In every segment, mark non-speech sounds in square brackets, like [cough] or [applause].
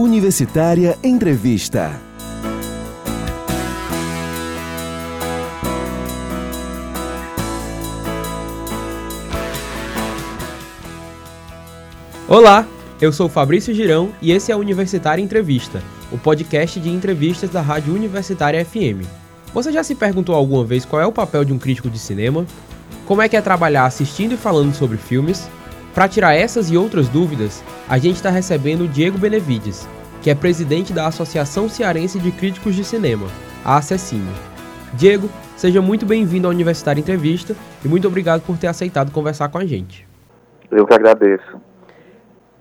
Universitária Entrevista. Olá, eu sou Fabrício Girão e esse é a Universitária Entrevista, o podcast de entrevistas da Rádio Universitária FM. Você já se perguntou alguma vez qual é o papel de um crítico de cinema? Como é que é trabalhar assistindo e falando sobre filmes? Para tirar essas e outras dúvidas, a gente está recebendo o Diego Benevides, que é presidente da Associação Cearense de Críticos de Cinema, a ACECINE. Diego, seja muito bem-vindo à Universitária Entrevista e muito obrigado por ter aceitado conversar com a gente. Eu que agradeço.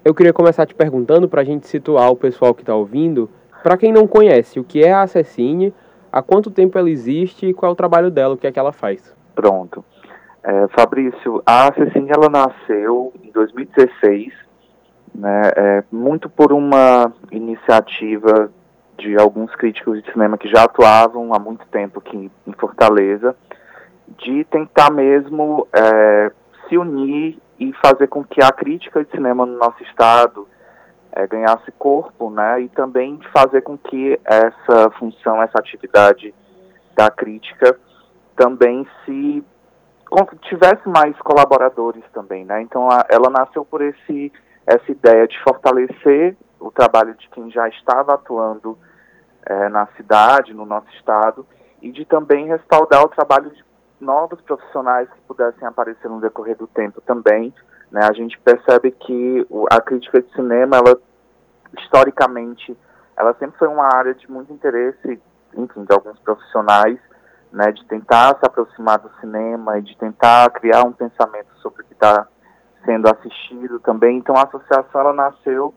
Eu queria começar te perguntando, para a gente situar o pessoal que está ouvindo, para quem não conhece, o que é a ACECINE, há quanto tempo ela existe e qual é o trabalho dela, o que é que ela faz? Pronto. É, Fabrício, a ACECINE ela nasceu em 2016, né, é, muito por uma iniciativa de alguns críticos de cinema que já atuavam há muito tempo aqui em Fortaleza, de tentar mesmo é, se unir e fazer com que a crítica de cinema no nosso estado é, ganhasse corpo, né, e também fazer com que essa função, essa atividade da crítica também se tivesse mais colaboradores também, né? Então a, ela nasceu por esse essa ideia de fortalecer o trabalho de quem já estava atuando é, na cidade, no nosso estado, e de também respaldar o trabalho de novos profissionais que pudessem aparecer no decorrer do tempo também. Né? A gente percebe que a crítica de cinema, ela historicamente, ela sempre foi uma área de muito interesse, enfim, de alguns profissionais, né, de tentar se aproximar do cinema e de tentar criar um pensamento sobre o que está sendo assistido também. Então a associação ela nasceu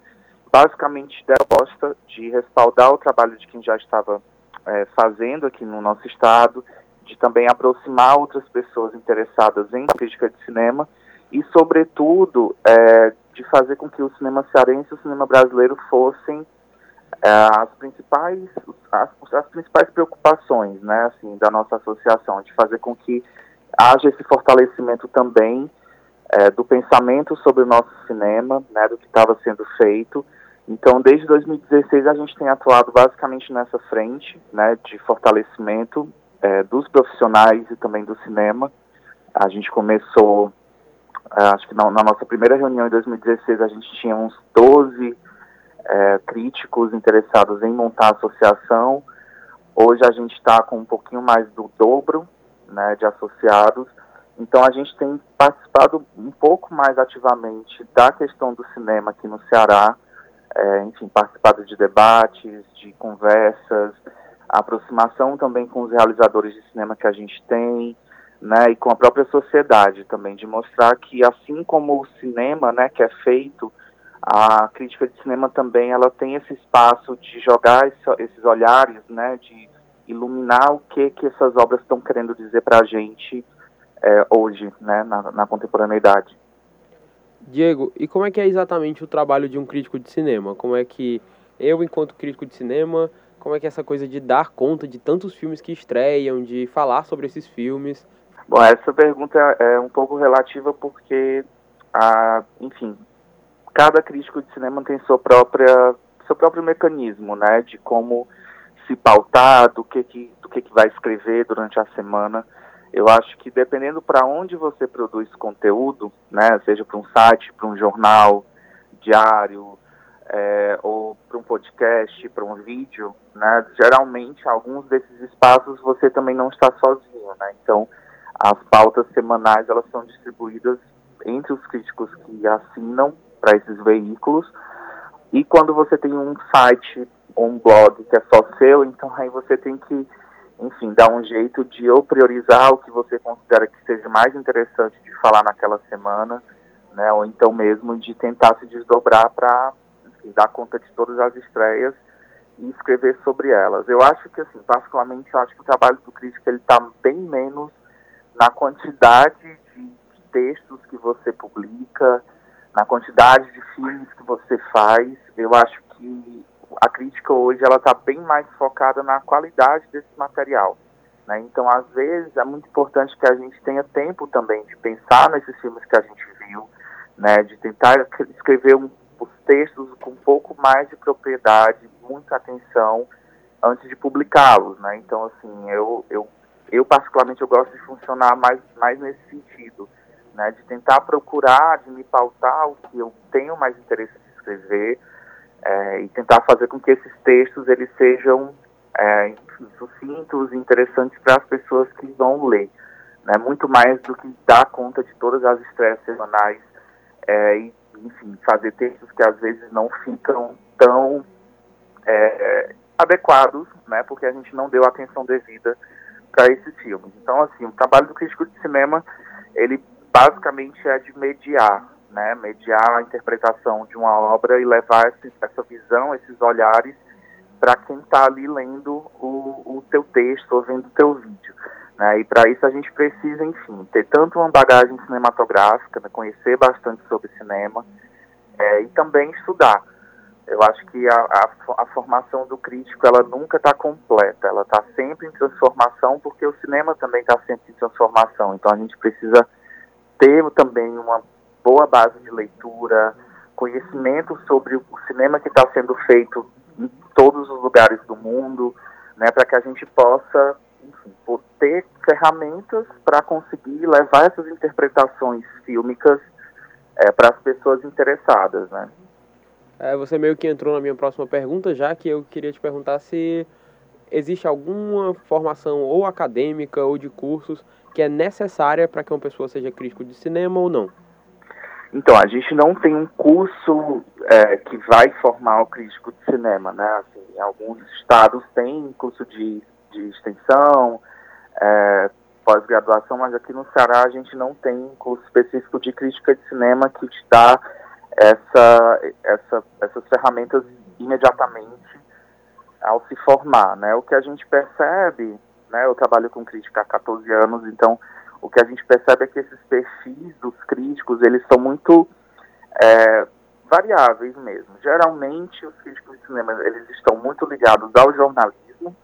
basicamente da proposta de respaldar o trabalho de quem já estava é, fazendo aqui no nosso estado, de também aproximar outras pessoas interessadas em crítica de cinema e, sobretudo, é, de fazer com que o cinema cearense e o cinema brasileiro fossem as principais as, as, principais preocupações né assim da nossa associação de fazer com que haja esse fortalecimento também é, do pensamento sobre o nosso cinema né do que estava sendo feito. Então desde 2016 a gente tem atuado basicamente nessa frente né de fortalecimento é, dos profissionais e também do cinema. A gente começou é, acho que na, na nossa primeira reunião em 2016 a gente tinha uns 12 é, críticos interessados em montar a associação. Hoje a gente está com um pouquinho mais do dobro né, de associados. Então a gente tem participado um pouco mais ativamente da questão do cinema aqui no Ceará, é, enfim, participado de debates, de conversas, aproximação também com os realizadores de cinema que a gente tem, né, e com a própria sociedade também, de mostrar que assim como o cinema, né, que é feito a crítica de cinema também ela tem esse espaço de jogar esse, esses olhares, né, de iluminar o que que essas obras estão querendo dizer para a gente é, hoje, né, na, na, contemporaneidade. Diego, e como é que é exatamente o trabalho de um crítico de cinema? Como é que eu, enquanto crítico de cinema, como é que é essa coisa de dar conta de tantos filmes que estreiam, de falar sobre esses filmes? Bom, essa pergunta é um pouco relativa porque, a, enfim, cada crítico de cinema tem sua própria seu próprio mecanismo, né, de como se pautar, do que que do que que vai escrever durante a semana. Eu acho que dependendo para onde você produz conteúdo, né, seja para um site, para um jornal diário, é, ou para um podcast, para um vídeo, né, geralmente alguns desses espaços você também não está sozinho, né. Então as pautas semanais elas são distribuídas entre os críticos que assinam para esses veículos. E quando você tem um site ou um blog que é só seu, então aí você tem que, enfim, dar um jeito de ou priorizar o que você considera que seja mais interessante de falar naquela semana, né, ou então mesmo de tentar se desdobrar para dar conta de todas as estreias e escrever sobre elas. Eu acho que, assim, particularmente, eu acho que o trabalho do crítico ele está bem menos na quantidade de, de textos que você publica, na quantidade de filmes que você faz. Eu acho que a crítica hoje ela está bem mais focada na qualidade desse material. Né? Então, às vezes, é muito importante que a gente tenha tempo também de pensar nesses filmes que a gente viu, né? de tentar escrever um, textos com um pouco mais de propriedade, muita atenção antes de publicá-los, né? Então, assim, eu, eu, eu particularmente eu gosto de funcionar mais, mais nesse sentido, né? De tentar procurar, de me pautar o que eu tenho mais interesse de escrever é, e tentar fazer com que esses textos eles sejam é, sucintos, interessantes para as pessoas que vão ler, né? Muito mais do que dar conta de todas as estreias semanais é, e, enfim, fazer textos que às vezes não ficam tão é, adequados, né, porque a gente não deu atenção devida para esses filmes. Então, assim, o trabalho do crítico de cinema, ele basicamente é de mediar, né, mediar a interpretação de uma obra e levar esse, essa visão, esses olhares para quem está ali lendo o, o teu texto ou vendo o teu vídeo. Né, e para isso a gente precisa, enfim, ter tanto uma bagagem cinematográfica, né, conhecer bastante sobre cinema é, e também estudar eu acho que a, a, a, formação do crítico ela nunca está completa, ela está sempre em transformação, porque o cinema também está sempre em transformação. Então a gente precisa ter também uma boa base de leitura, conhecimento sobre o cinema que está sendo feito em todos os lugares do mundo, né, para que a gente possa enfim, ter ferramentas para conseguir levar essas interpretações fílmicas é, para as pessoas interessadas, né. É, você meio que entrou na minha próxima pergunta, já que eu queria te perguntar se existe alguma formação ou acadêmica ou de cursos que é necessária para que uma pessoa seja crítico de cinema ou não. Então, a gente não tem um curso é, que vai formar o crítico de cinema, né? Assim, alguns estados têm curso de, de extensão, é, pós-graduação, mas aqui no Ceará a gente não tem um curso específico de crítica de cinema que te dá essa, essa, essas ferramentas imediatamente ao se formar, né? O que a gente percebe, né? Eu trabalho com crítica há 14 anos, então o que a gente percebe é que esses perfis dos críticos, eles são muito é, variáveis mesmo. Geralmente, os críticos de cinema, eles estão muito ligados ao jornalismo,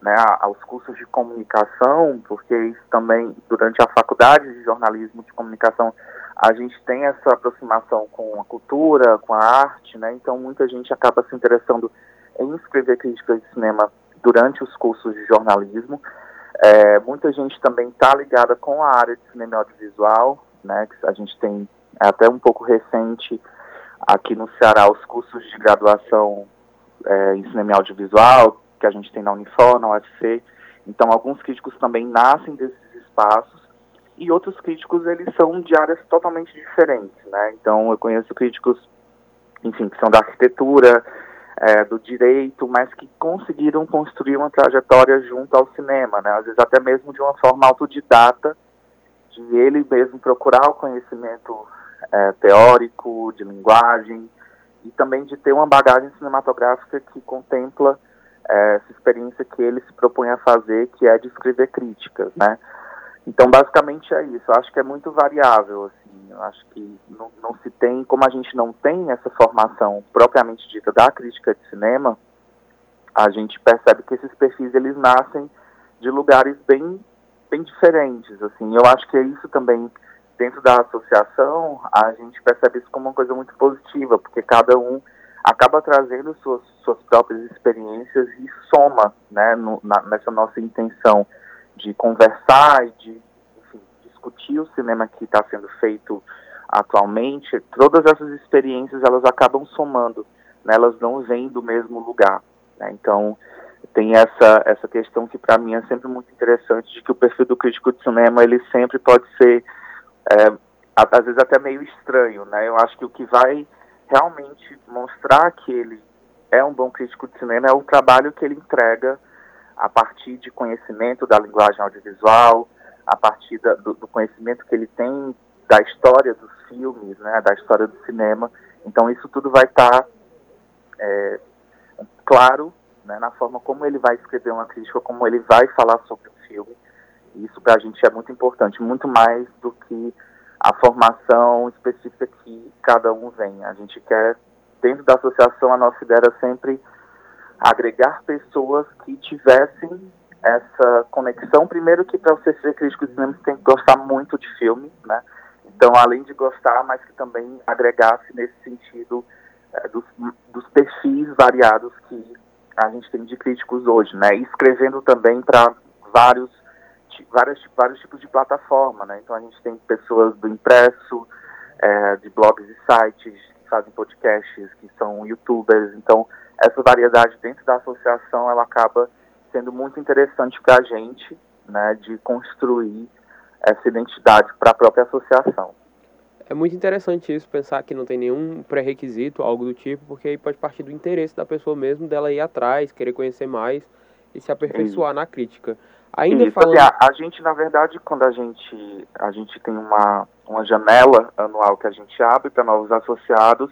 né, aos cursos de comunicação, porque isso também, durante a faculdade de jornalismo de comunicação, a gente tem essa aproximação com a cultura, com a arte, né? Então muita gente acaba se interessando em escrever críticas de cinema durante os cursos de jornalismo. É, muita gente também está ligada com a área de cinema audiovisual, né? Que a gente tem é até um pouco recente aqui no Ceará os cursos de graduação é, em cinema audiovisual que a gente tem na Unifor, na UFC. Então alguns críticos também nascem desses espaços e outros críticos eles são de áreas totalmente diferentes, né? Então eu conheço críticos, enfim, que são da arquitetura, é, do direito, mas que conseguiram construir uma trajetória junto ao cinema, né? Às vezes até mesmo de uma forma autodidata, de ele mesmo procurar o conhecimento é, teórico, de linguagem, e também de ter uma bagagem cinematográfica que contempla é, essa experiência que ele se propõe a fazer, que é de escrever críticas, né? Então, basicamente é isso. Eu acho que é muito variável, assim. Eu acho que não, não, se tem, como a gente não tem essa formação propriamente dita da crítica de cinema, a gente percebe que esses perfis eles nascem de lugares bem, bem diferentes, assim. Eu acho que é isso também dentro da associação, a gente percebe isso como uma coisa muito positiva, porque cada um acaba trazendo suas, suas próprias experiências e soma, né, no, na, nessa nossa intenção de conversar e de discutir o cinema que está sendo feito atualmente, todas essas experiências elas acabam somando, né, elas não vêm do mesmo lugar. Né, então tem essa essa questão que para mim é sempre muito interessante de que o perfil do crítico de cinema ele sempre pode ser é, às vezes até meio estranho, né? Eu acho que o que vai realmente mostrar que ele é um bom crítico de cinema é o trabalho que ele entrega a partir de conhecimento da linguagem audiovisual, a partir da, do, do, conhecimento que ele tem da história dos filmes, né, da história do cinema. Então isso tudo vai estar tá, é, claro né, na forma como ele vai escrever uma crítica, como ele vai falar sobre o filme. E isso para a gente é muito importante, muito mais do que a formação específica que cada um vem. A gente quer, dentro da associação, a nossa ideia era sempre agregar pessoas que tivessem essa conexão. Primeiro que para você ser crítico de cinema você tem que gostar muito de filme, né? Então, além de gostar, mas que também agregasse nesse sentido é, dos, dos perfis variados que a gente tem de críticos hoje, né? Escrevendo também para vários, vários, vários tipos de plataforma, né? Então a gente tem pessoas do impresso, é, de blogs e sites, que fazem podcasts, que são youtubers. Então essa variedade dentro da associação, ela acaba sendo muito interessante para a gente, né? De construir essa identidade para a própria associação. É muito interessante isso, pensar que não tem nenhum pré-requisito, algo do tipo, porque aí pode partir do interesse da pessoa mesmo, dela ir atrás, querer conhecer mais e se aperfeiçoar isso. na crítica. Ainda isso, falando... Assim, a, a, gente, na verdade, quando a gente, a gente tem uma, uma janela anual que a gente abre para novos associados,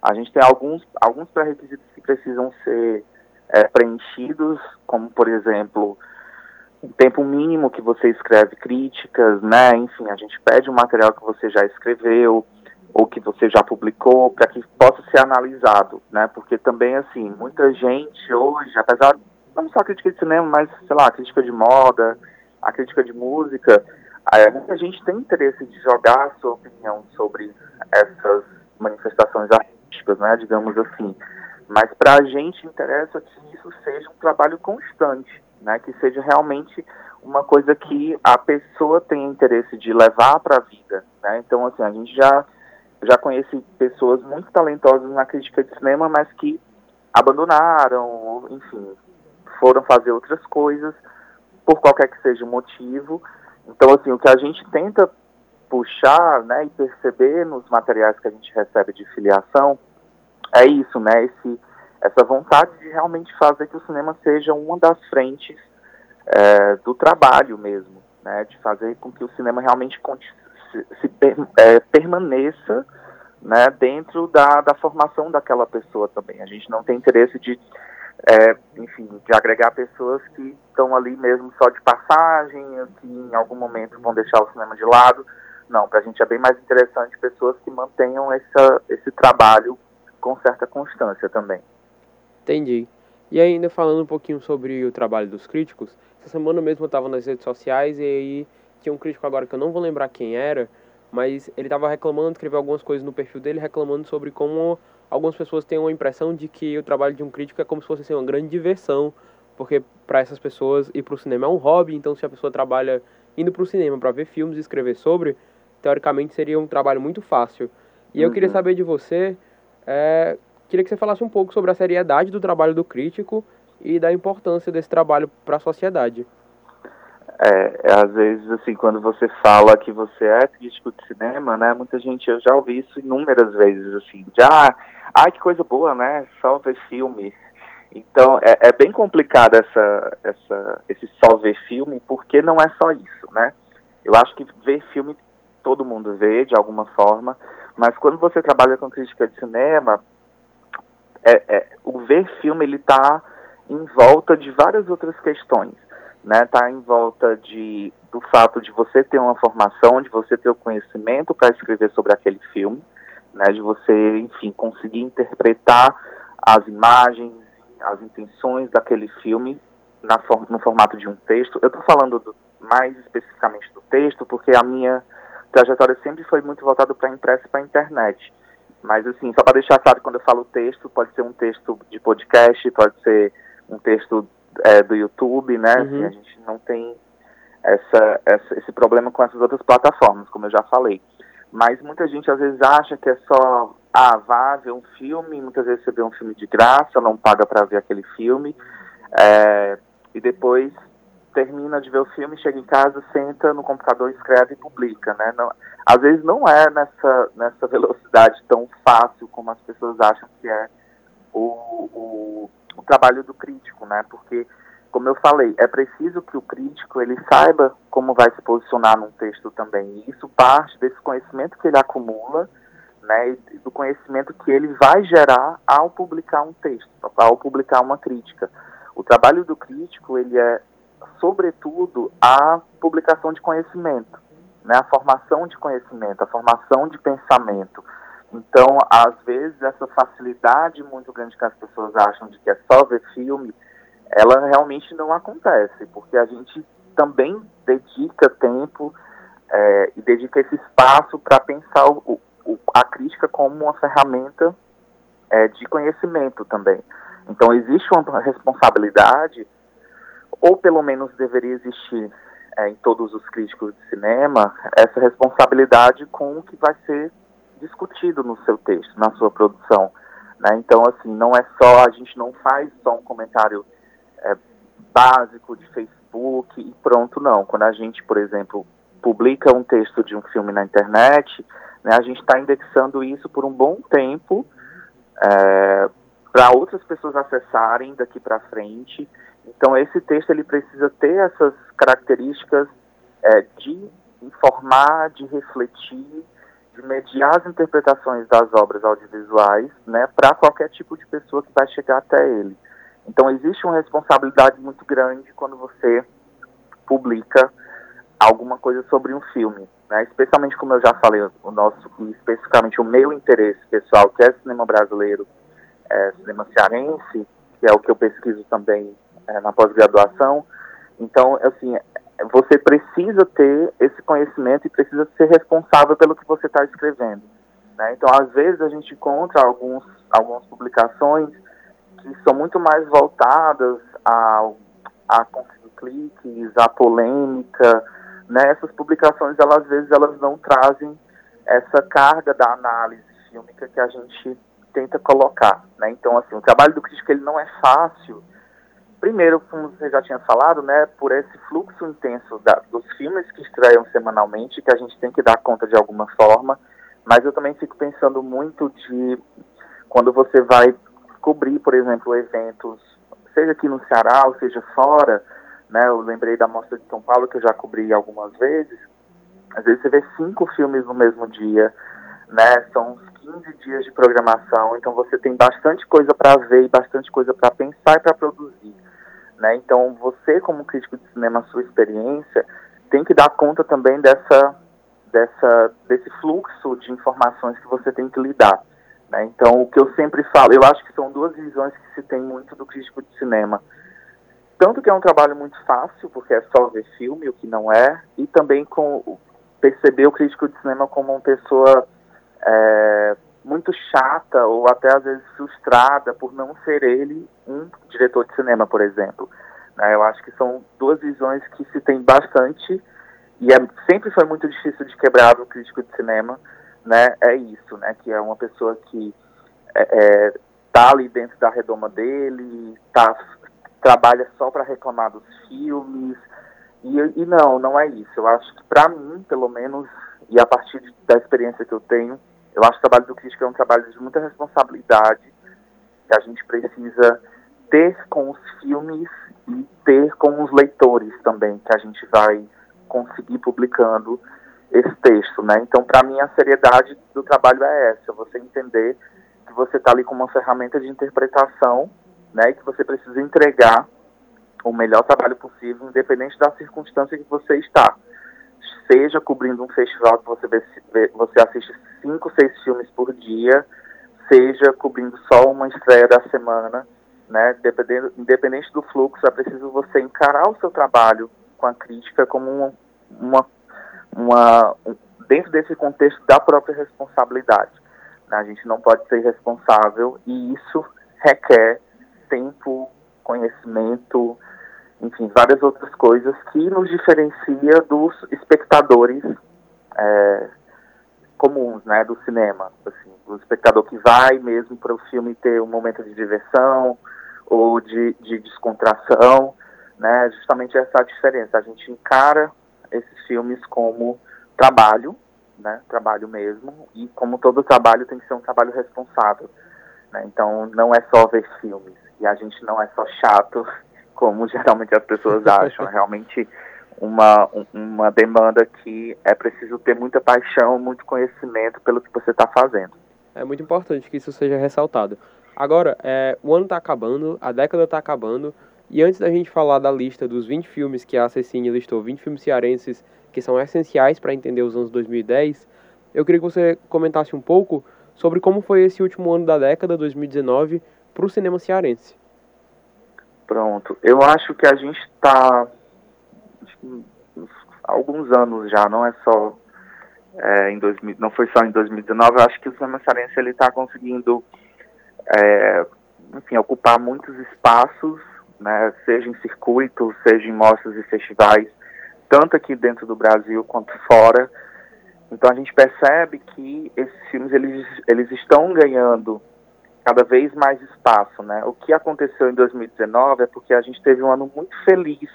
a gente tem alguns, alguns pré-requisitos que precisam ser é, preenchidos, como, por exemplo, o tempo mínimo que você escreve críticas, né? Enfim, a gente pede o material que você já escreveu ou que você já publicou para que possa ser analisado, né? Porque também assim, muita gente hoje, apesar não só a crítica de cinema, mas sei lá, a crítica de moda, a crítica de música, é, muita gente tem interesse de jogar a sua opinião sobre essas manifestações artísticas, né? Digamos assim. Mas para a gente interessa que isso seja um trabalho constante, né? Que seja realmente uma coisa que a pessoa tem interesse de levar para a vida, né? Então, assim, a gente já já conhece pessoas muito talentosas na crítica de cinema, mas que abandonaram, enfim, foram fazer outras coisas por qualquer que seja o motivo. Então, assim, o que a gente tenta puxar, né, e perceber nos materiais que a gente recebe de filiação é isso, né, esse essa vontade de realmente fazer que o cinema seja uma das frentes é, do trabalho mesmo, né, de fazer com que o cinema realmente se, se é, permaneça né, dentro da, da formação daquela pessoa também. A gente não tem interesse de, é, enfim, de agregar pessoas que estão ali mesmo só de passagem, que em algum momento vão deixar o cinema de lado. Não, para a gente é bem mais interessante pessoas que mantenham essa, esse trabalho com certa constância também. Entendi. E ainda falando um pouquinho sobre o trabalho dos críticos, essa semana mesmo eu estava nas redes sociais e aí tinha um crítico agora que eu não vou lembrar quem era, mas ele estava reclamando, escreveu algumas coisas no perfil dele reclamando sobre como algumas pessoas têm uma impressão de que o trabalho de um crítico é como se fosse assim, uma grande diversão, porque para essas pessoas ir para o cinema é um hobby, então se a pessoa trabalha indo para o cinema para ver filmes e escrever sobre, teoricamente seria um trabalho muito fácil. E uhum. eu queria uhum. saber de você é, Queria que você falasse um pouco sobre a seriedade do trabalho do crítico e da importância desse trabalho para a sociedade. É, é, às vezes, assim, quando você fala que você é crítico de cinema, né, muita gente, eu já ouvi isso inúmeras vezes, assim, já, ah, ai, que coisa boa, né, só ver filme. Então, é, é bem complicado essa, essa, esse só ver filme, porque não é só isso, né. Eu acho que ver filme todo mundo vê, de alguma forma, mas quando você trabalha com crítica de cinema, é, é, o ver filme ele está em volta de várias outras questões, né? Está em volta de do fato de você ter uma formação, de você ter o conhecimento para escrever sobre aquele filme, né? De você, enfim, conseguir interpretar as imagens, as intenções daquele filme na, no formato de um texto. Eu estou falando do, mais especificamente do texto, porque a minha trajetória sempre foi muito voltada para impresso e para internet. Mas, assim, só para deixar claro, quando eu falo texto, pode ser um texto de podcast, pode ser um texto é, do YouTube, né? Uhum. Assim, a gente não tem essa, essa, esse problema com essas outras plataformas, como eu já falei. Mas muita gente às vezes acha que é só, ah, vá ver um filme, muitas vezes você vê um filme de graça, não paga para ver aquele filme, é, e depois termina de ver o filme, chega em casa, senta no computador, escreve e publica, né? Não, às vezes não é nessa, nessa [laughs] velocidade tão fácil como as pessoas acham que é o, o, o trabalho do crítico, né? Porque, como eu falei, é preciso que o crítico ele saiba como vai se posicionar num texto também. E isso parte desse conhecimento que ele acumula, né? E do conhecimento que ele vai gerar ao publicar um texto, ao publicar uma crítica. O trabalho do crítico ele é sobretudo, a publicação de conhecimento, né, a formação de conhecimento, a formação de pensamento. Então, às vezes, essa facilidade muito grande que as pessoas acham de que é só ver filme, ela realmente não acontece, porque a gente também dedica tempo é, e dedica esse espaço para pensar o, o, a crítica como uma ferramenta é, de conhecimento também. Então existe uma responsabilidade, ou pelo menos deveria existir é, em todos os críticos de cinema, essa responsabilidade com o que vai ser discutido no seu texto, na sua produção. Né? Então, assim, não é só, a gente não faz só um comentário é, básico de Facebook e pronto, não. Quando a gente, por exemplo, publica um texto de um filme na internet, né, a gente está indexando isso por um bom tempo é, para outras pessoas acessarem daqui para frente. Então, esse texto ele precisa ter essas características é, de informar, de refletir, de mediar as interpretações das obras audiovisuais, né, para qualquer tipo de pessoa que vai chegar até ele. Então existe uma responsabilidade muito grande quando você publica alguma coisa sobre um filme, né? Especialmente como eu já falei, o nosso, especificamente o meu interesse pessoal, que é cinema brasileiro, é, cinema cearense, que é o que eu pesquiso também é, na pós-graduação. Então, assim, você precisa ter esse conhecimento e precisa ser responsável pelo que você está escrevendo. Né? Então, às vezes, a gente encontra alguns, algumas publicações que são muito mais voltadas a, a conseguir cliques, a polêmica. Né? Essas publicações, elas, às vezes, elas não trazem essa carga da análise fílmica que a gente tenta colocar. Né? Então, assim, o trabalho do crítico ele não é fácil, Primeiro, como você já tinha falado, né, por esse fluxo intenso da, dos filmes que estreiam semanalmente, que a gente tem que dar conta de alguma forma, mas eu também fico pensando muito de quando você vai cobrir, por exemplo, eventos, seja aqui no Ceará ou seja fora, né, eu lembrei da Mostra de São Paulo que eu já cobri algumas vezes, às vezes você vê cinco filmes no mesmo dia, né, são uns 15 dias de programação, então você tem bastante coisa para ver e bastante coisa para pensar e para produzir. Né? Então, você, como crítico de cinema, sua experiência, tem que dar conta também dessa, dessa, desse fluxo de informações que você tem que lidar. Né? Então, o que eu sempre falo, eu acho que são duas visões que se tem muito do crítico de cinema. Tanto que é um trabalho muito fácil, porque é só ver filme, o que não é, e também com perceber o crítico de cinema como uma pessoa é, muito chata ou até às vezes frustrada por não ser ele um diretor de cinema, por exemplo. Né, eu acho que são duas visões que se tem bastante e é, sempre foi muito difícil de quebrar o crítico de cinema, né? É isso, né? Que é uma pessoa que é, é, tá ali dentro da redoma dele, tá, trabalha só para reclamar dos filmes e, e não, não é isso. Eu acho que para mim, pelo menos, e a partir da experiência que eu tenho, eu acho que o trabalho do crítico é um trabalho de muita responsabilidade, que a gente precisa ter com os filmes e ter com os leitores também, que a gente vai conseguir publicando esse texto, né? Então, para mim, a seriedade do trabalho é essa, você entender que você está ali com uma ferramenta de interpretação, né? E que você precisa entregar o melhor trabalho possível, independente da circunstância que você está seja cobrindo um festival que você, vê, você assiste cinco, seis filmes por dia, seja cobrindo só uma estreia da semana, né? Dependendo, independente do fluxo, é preciso você encarar o seu trabalho com a crítica como uma, uma, uma um, dentro desse contexto da própria responsabilidade. Né? A gente não pode ser responsável e isso requer tempo, conhecimento, enfim, várias outras coisas que nos diferencia dos espectadores é, comuns, né, do cinema, assim, o espectador que vai mesmo para o filme ter um momento de diversão ou de, de descontração, né, justamente essa diferença, a gente encara esses filmes como trabalho, né, trabalho mesmo, e como todo trabalho tem que ser um trabalho responsável, né, então não é só ver filmes, e a gente não é só chato [laughs] como geralmente as pessoas acham. [laughs] Realmente uma, uma demanda que é preciso ter muita paixão, muito conhecimento pelo que você está fazendo. É muito importante que isso seja ressaltado. Agora, é, o ano está acabando, a década está acabando, e antes da gente falar da lista dos 20 filmes que a Cecine listou, 20 filmes cearenses que são essenciais para entender os anos 2010, eu queria que você comentasse um pouco sobre como foi esse último ano da década, 2019, para o cinema cearense. Pronto. Eu acho que a gente está há alguns anos já, não é só é, em 2000, não foi só em 2019, eu acho que o cinema cearense ele está conseguindo é, enfim, ocupar muitos espaços, né, seja em circuitos, seja em mostras e festivais, tanto aqui dentro do Brasil quanto fora. Então a gente percebe que esses filmes eles, eles estão ganhando cada vez mais espaço, né? O que aconteceu em 2019 é porque a gente teve um ano muito feliz,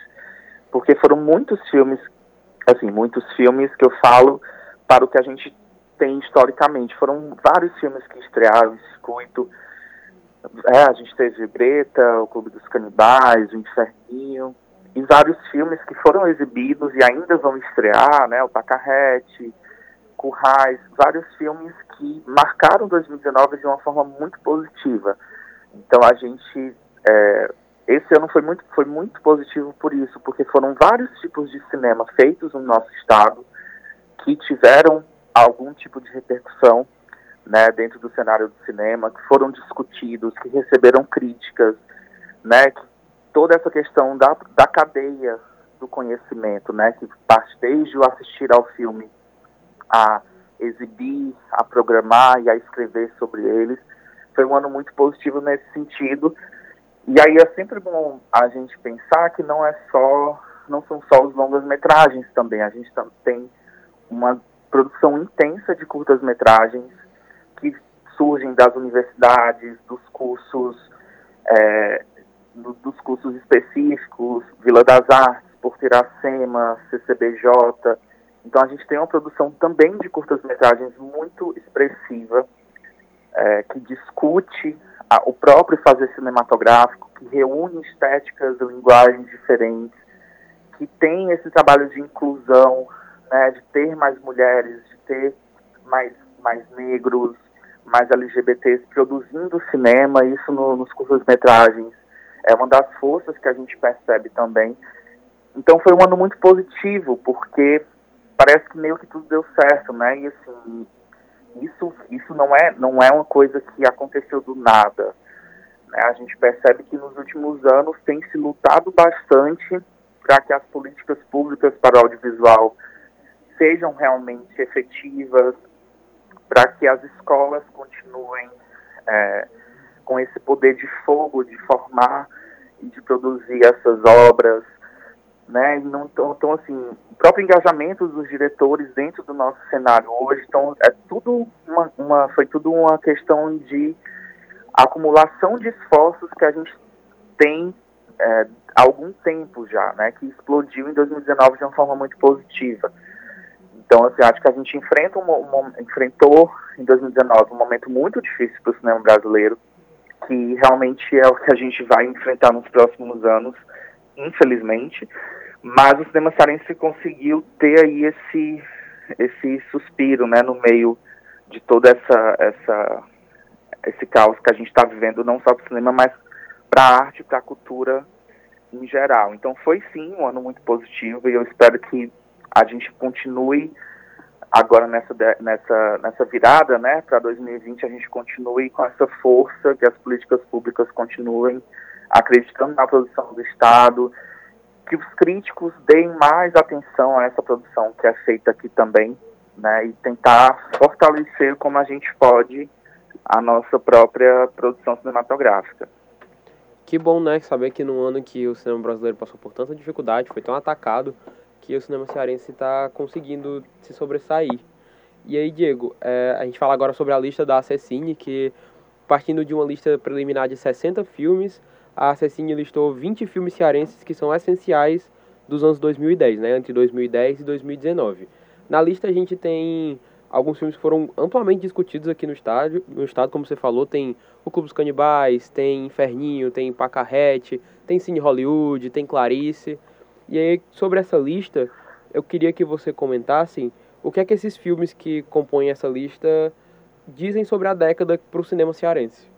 porque foram muitos filmes, assim, muitos filmes que eu falo para o que a gente tem historicamente. Foram vários filmes que estrearam em circuito. É, a gente teve Breta, O Clube dos Canibais, O Inferninho, e vários filmes que foram exibidos e ainda vão estrear, né? O Pacarrete, Currais, vários filmes que marcaram 2019 de uma forma muito positiva. Então a gente é, esse ano foi muito foi muito positivo por isso, porque foram vários tipos de cinema feitos no nosso estado que tiveram algum tipo de repercussão, né, dentro do cenário do cinema, que foram discutidos, que receberam críticas, né, que toda essa questão da, da cadeia do conhecimento, né, que parte desde o assistir ao filme a exibir, a programar e a escrever sobre eles. Foi um ano muito positivo nesse sentido. E aí é sempre bom a gente pensar que não é só, não são só os longas metragens também. A gente tem uma produção intensa de curtas metragens que surgem das universidades, dos cursos, é, do, dos cursos específicos, Vila das Artes, Portiracema, CCBJ, então a gente tem uma produção também de curtas-metragens muito expressiva, é, que discute a, o próprio fazer cinematográfico, que reúne estéticas e linguagens diferentes, que tem esse trabalho de inclusão, né, de ter mais mulheres, de ter mais, mais negros, mais LGBTs produzindo cinema, isso no, nos curtas-metragens é uma das forças que a gente percebe também. Então foi um ano muito positivo, porque parece que meio que tudo deu certo, né? E assim, isso, isso não, é, não é uma coisa que aconteceu do nada. Né? A gente percebe que nos últimos anos tem se lutado bastante para que as políticas públicas para o audiovisual sejam realmente efetivas, para que as escolas continuem é, com esse poder de fogo de formar e de produzir essas obras, né? Então, então, assim, próprio engajamento dos diretores dentro do nosso cenário hoje, então, é tudo uma, uma, foi tudo uma questão de acumulação de esforços que a gente tem é, há algum tempo já, né? Que explodiu em 2019 de uma forma muito positiva. Então, assim, acho que a gente enfrenta um, um, enfrentou em 2019 um momento muito difícil para o cinema brasileiro, que realmente é o que a gente vai enfrentar nos próximos anos, infelizmente. Mas o cinema cearense conseguiu ter aí esse, esse suspiro, né, no meio de toda essa, essa esse caos que a gente está vivendo, não só para o cinema, mas para a arte, para a cultura em geral. Então foi sim um ano muito positivo e eu espero que a gente continue agora nessa, nessa, nessa virada né, para 2020, a gente continue com essa força, que as políticas públicas continuem acreditando na produção do Estado, que os críticos deem mais atenção a essa produção que é feita aqui também, né, e tentar fortalecer como a gente pode a nossa própria produção cinematográfica. Que bom, né, saber que no ano que o cinema brasileiro passou por tanta dificuldade, foi tão atacado, que o cinema cearense está conseguindo se sobressair. E aí, Diego, é, a gente fala agora sobre a lista da Acessine, que partindo de uma lista preliminar de 60 filmes, a Acessine listou 20 filmes cearenses que são essenciais dos anos 2010, né, entre 2010 e 2019. Na lista a gente tem alguns filmes que foram amplamente discutidos aqui no estado, no estado, como você falou, tem O Clube dos Canibais, tem Inferninho, tem Pacarrete, tem Cine Hollywood, tem Clarice. E aí, sobre essa lista, eu queria que você comentasse o que é que esses filmes que compõem essa lista dizem sobre a década para o cinema cearense.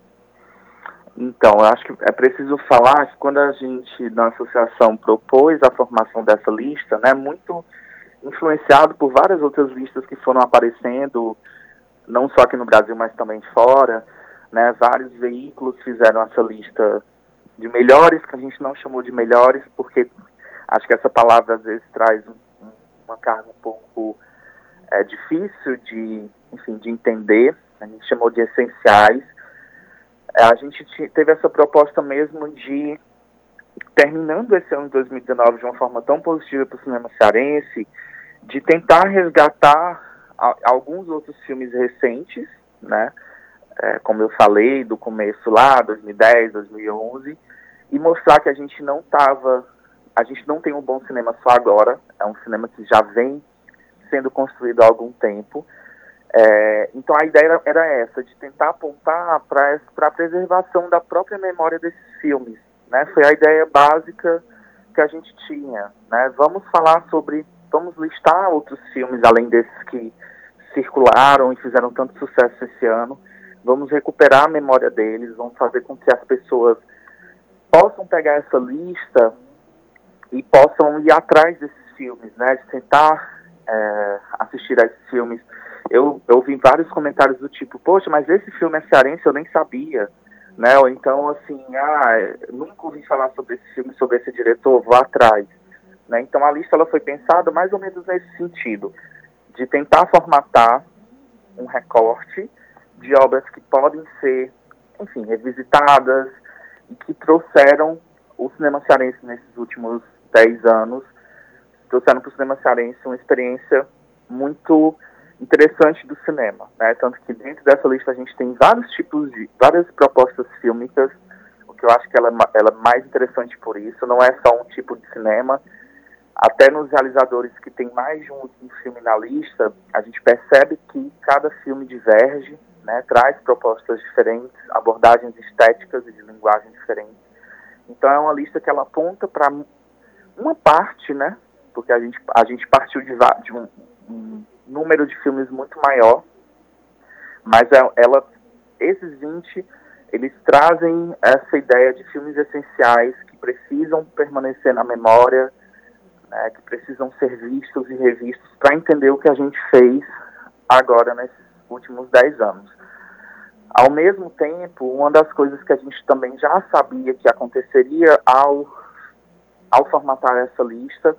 Então, eu acho que é preciso falar que quando a gente, na associação, propôs a formação dessa lista, né, muito influenciado por várias outras listas que foram aparecendo, não só aqui no Brasil, mas também fora, né, vários veículos fizeram essa lista de melhores, que a gente não chamou de melhores, porque Acho que essa palavra às vezes traz um, uma carga um pouco é, difícil de, enfim, de entender. A gente chamou de essenciais. A gente teve essa proposta mesmo de, terminando esse ano de 2019 de uma forma tão positiva para o cinema cearense, de tentar resgatar a, alguns outros filmes recentes, né? É, como eu falei, do começo lá, 2010, 2011, e mostrar que a gente não estava, a gente não tem um bom cinema só agora, é um cinema que já vem sendo construído há algum tempo. É, então a ideia era, era, essa, de tentar apontar para a preservação da própria memória desses filmes. Né? Foi a ideia básica que a gente tinha. Né? Vamos falar sobre, vamos listar outros filmes além desses que circularam e fizeram tanto sucesso esse ano. Vamos recuperar a memória deles, vamos fazer com que as pessoas possam pegar essa lista e possam ir atrás desses filmes, né? De tentar é, assistir a esses filmes. Eu, eu vi vários comentários do tipo, poxa, mas esse filme é cearense, eu nem sabia. Né? Ou então, assim, ah, nunca ouvi falar sobre esse filme, sobre esse diretor, vou atrás. Né? Então a lista ela foi pensada mais ou menos nesse sentido de tentar formatar um recorte de obras que podem ser, enfim, revisitadas e que trouxeram o cinema cearense nesses últimos 10 anos, trouxeram para o cinema cearense uma experiência muito interessante do cinema, né? Tanto que dentro dessa lista a gente tem vários tipos de, várias propostas fílmicas, o que eu acho que ela, ela é mais interessante por isso, não é só um tipo de cinema, até nos realizadores que tem mais de um, um, filme na lista, a gente percebe que cada filme diverge, né, traz propostas diferentes, abordagens estéticas e de linguagem diferentes. Então é uma lista que ela aponta para uma parte, né, porque a gente, a gente partiu de, de um, um, número de filmes muito maior, mas é, ela, esses 20, eles trazem essa ideia de filmes essenciais que precisam permanecer na memória, né, que precisam ser vistos e revistos para entender o que a gente fez agora nesses últimos dez anos. Ao mesmo tempo, uma das coisas que a gente também já sabia que aconteceria ao, ao formatar essa lista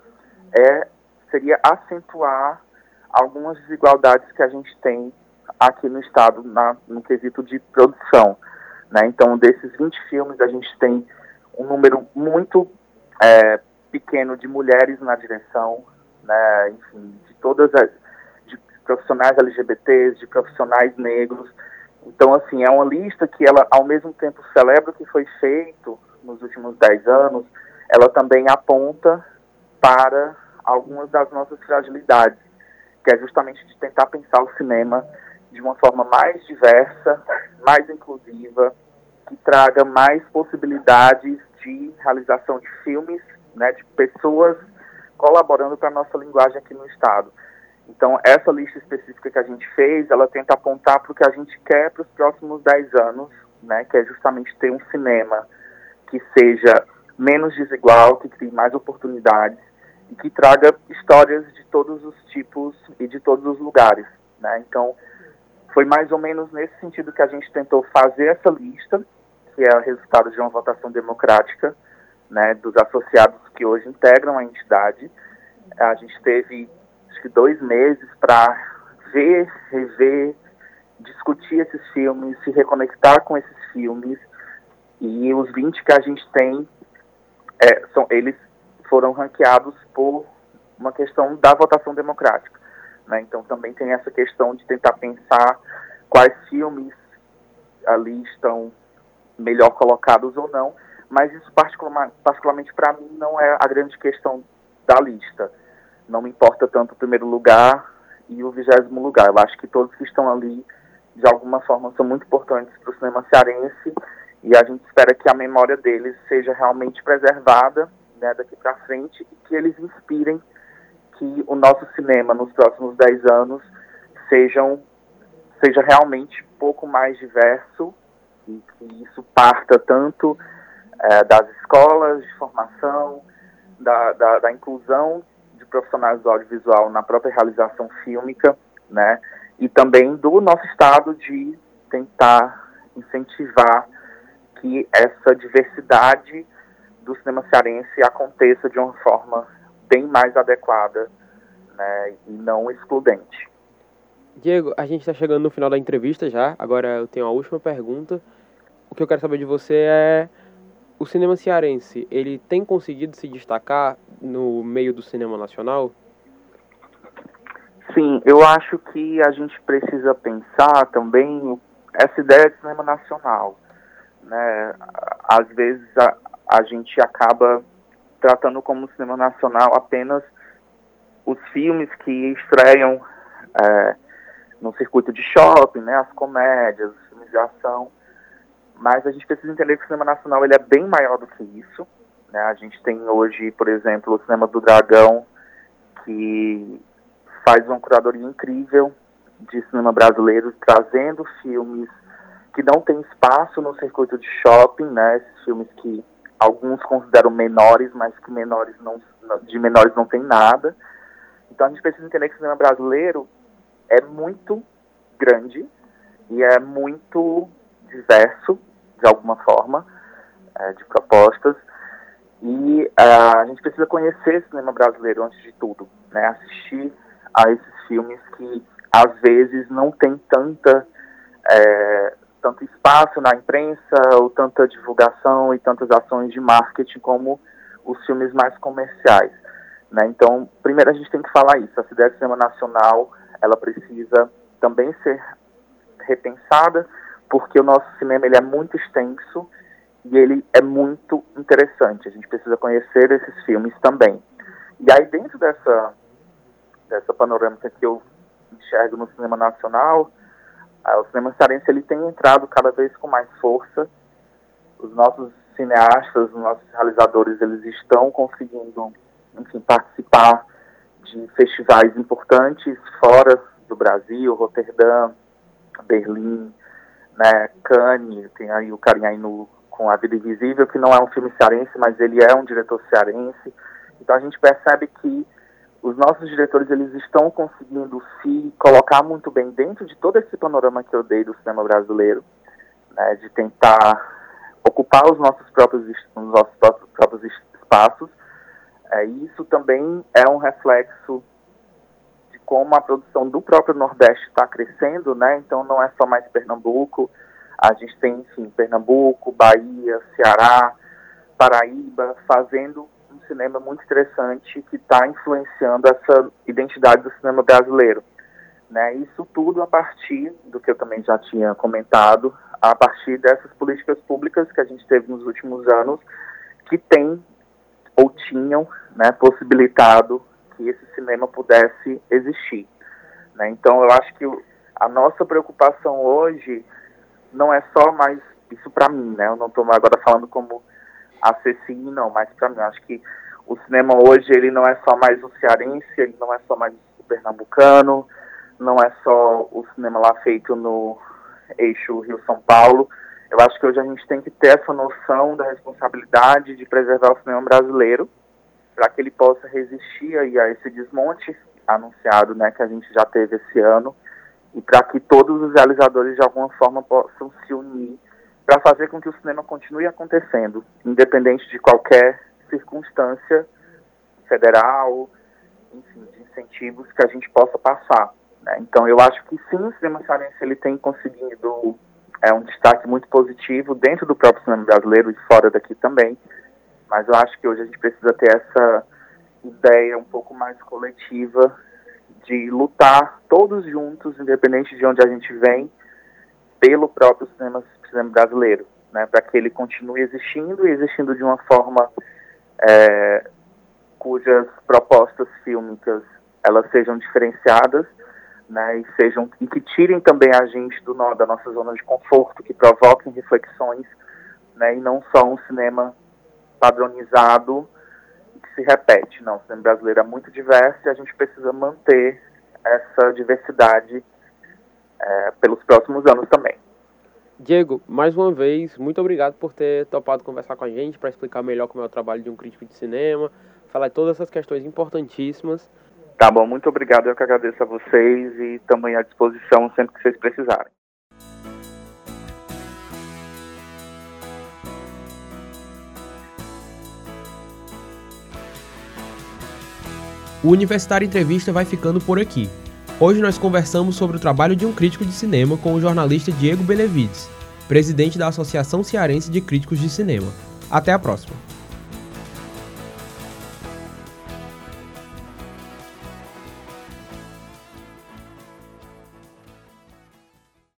é seria acentuar algumas desigualdades que a gente tem aqui no estado na, no quesito de produção. Né? Então, desses 20 filmes, a gente tem um número muito é, pequeno de mulheres na direção, né, enfim, de todas as de profissionais LGBTs, de profissionais negros. Então, assim, é uma lista que ela, ao mesmo tempo, celebra o que foi feito nos últimos dez anos, ela também aponta para algumas das nossas fragilidades, que é justamente de tentar pensar o cinema de uma forma mais diversa, mais inclusiva, que traga mais possibilidades de realização de filmes né, de pessoas colaborando para a nossa linguagem aqui no Estado. Então, essa lista específica que a gente fez, ela tenta apontar para o que a gente quer para os próximos 10 anos, né, que é justamente ter um cinema que seja menos desigual, que crie mais oportunidades e que traga histórias de todos os tipos e de todos os lugares. Né? Então, foi mais ou menos nesse sentido que a gente tentou fazer essa lista, que é o resultado de uma votação democrática, né, dos associados que hoje integram a entidade. A gente teve acho que dois meses para ver, rever, discutir esses filmes, se reconectar com esses filmes. E os 20 que a gente tem, é, são, eles foram ranqueados por uma questão da votação democrática. Né? Então também tem essa questão de tentar pensar quais filmes ali estão melhor colocados ou não, mas isso particularmente para mim não é a grande questão da lista. Não me importa tanto o primeiro lugar e o vigésimo lugar. Eu acho que todos que estão ali, de alguma forma, são muito importantes para o cinema cearense e a gente espera que a memória deles seja realmente preservada né, daqui para frente e que eles inspirem que o nosso cinema nos próximos dez anos sejam, seja realmente um pouco mais diverso e que isso parta tanto é, das escolas de formação, da, da, da, inclusão de profissionais do audiovisual na própria realização fílmica, né? E também do nosso estado de tentar incentivar que essa diversidade do cinema cearense aconteça de uma forma bem mais adequada né, e não excludente. Diego, a gente está chegando no final da entrevista já. Agora eu tenho a última pergunta. O que eu quero saber de você é o cinema cearense, ele tem conseguido se destacar no meio do cinema nacional? Sim, eu acho que a gente precisa pensar também essa ideia de cinema nacional. Né? Às vezes a, a gente acaba tratando como cinema nacional apenas os filmes que estreiam é, no circuito de shopping, né, as comédias, os filmes de ação, mas a gente precisa entender que o cinema nacional ele é bem maior do que isso. Né? A gente tem hoje, por exemplo, o Cinema do Dragão, que faz uma curadoria incrível de cinema brasileiro, trazendo filmes que não têm espaço no circuito de shopping, né? Esses filmes que alguns consideram menores, mas que menores não, de menores não tem nada. Então a gente precisa entender que o cinema brasileiro é muito grande e é muito diverso, de alguma forma, é, de propostas. E uh, a gente precisa conhecer o cinema brasileiro antes de tudo, né? Assistir a esses filmes que às vezes não tem tanta é, tanto espaço na imprensa ou tanta divulgação e tantas ações de marketing como os filmes mais comerciais. Né? Então, primeiro a gente tem que falar isso. A ideia de cinema nacional ela precisa também ser repensada porque o nosso cinema ele é muito extenso e ele é muito interessante. A gente precisa conhecer esses filmes também. E aí dentro dessa dessa panorâmica que eu enxergo no cinema nacional, o cinema cearense ele tem entrado cada vez com mais força. Os nossos cineastas, os nossos realizadores, eles estão conseguindo, enfim, participar de festivais importantes fora do Brasil, Roterdã, Berlim, né, Cannes, tem aí o carinha aí no, com A Vida Invisível, que não é um filme cearense, mas ele é um diretor cearense. Então a gente percebe que os nossos diretores eles estão conseguindo se colocar muito bem dentro de todo esse panorama que eu dei do cinema brasileiro, né, de tentar ocupar os nossos próprios, os nossos próprios espaços. É, isso também é um reflexo de como a produção do próprio Nordeste está crescendo, né? Então não é só mais Pernambuco, a gente tem, enfim, Pernambuco, Bahia, Ceará, Paraíba, fazendo cinema muito interessante que está influenciando essa identidade do cinema brasileiro. Né? Isso tudo a partir do que eu também já tinha comentado, a partir dessas políticas públicas que a gente teve nos últimos anos, que tem ou tinham né, possibilitado que esse cinema pudesse existir. Né? Então, eu acho que a nossa preocupação hoje não é só mais isso para mim, né? Eu não estou agora falando como a CCI, não, mas para mim, acho que o cinema hoje ele não é só mais o cearense, ele não é só mais o pernambucano, não é só o cinema lá feito no eixo Rio-São Paulo. Eu acho que hoje a gente tem que ter essa noção da responsabilidade de preservar o cinema brasileiro para que ele possa resistir aí a esse desmonte anunciado, né, que a gente já teve esse ano, e para que todos os realizadores de alguma forma possam se unir para fazer com que o cinema continue acontecendo, independente de qualquer circunstância federal, enfim, de incentivos que a gente possa passar. Né? Então, eu acho que sim, o cinema cearense ele tem conseguido é, um destaque muito positivo dentro do próprio cinema brasileiro e fora daqui também, mas eu acho que hoje a gente precisa ter essa ideia um pouco mais coletiva de lutar todos juntos, independente de onde a gente vem, pelo próprio cinema, cinema brasileiro, né, para que ele continue existindo e existindo de uma forma é, cujas propostas fílmicas elas sejam diferenciadas, né, e sejam e que tirem também a gente do da nossa zona de conforto, que provoquem reflexões, né, e não só um cinema padronizado que se repete. Não, o cinema brasileiro é muito diverso e a gente precisa manter essa diversidade é, pelos próximos anos também. Diego, mais uma vez, muito obrigado por ter topado conversar com a gente para explicar melhor como é o trabalho de um crítico de cinema, falar de todas essas questões importantíssimas. Tá bom, muito obrigado. Eu que agradeço a vocês e também à disposição sempre que vocês precisarem. O Universitário Entrevista vai ficando por aqui. Hoje nós conversamos sobre o trabalho de um crítico de cinema com o jornalista Diego Benevides. presidente da Associação Cearense de Críticos de Cinema. Até a próxima!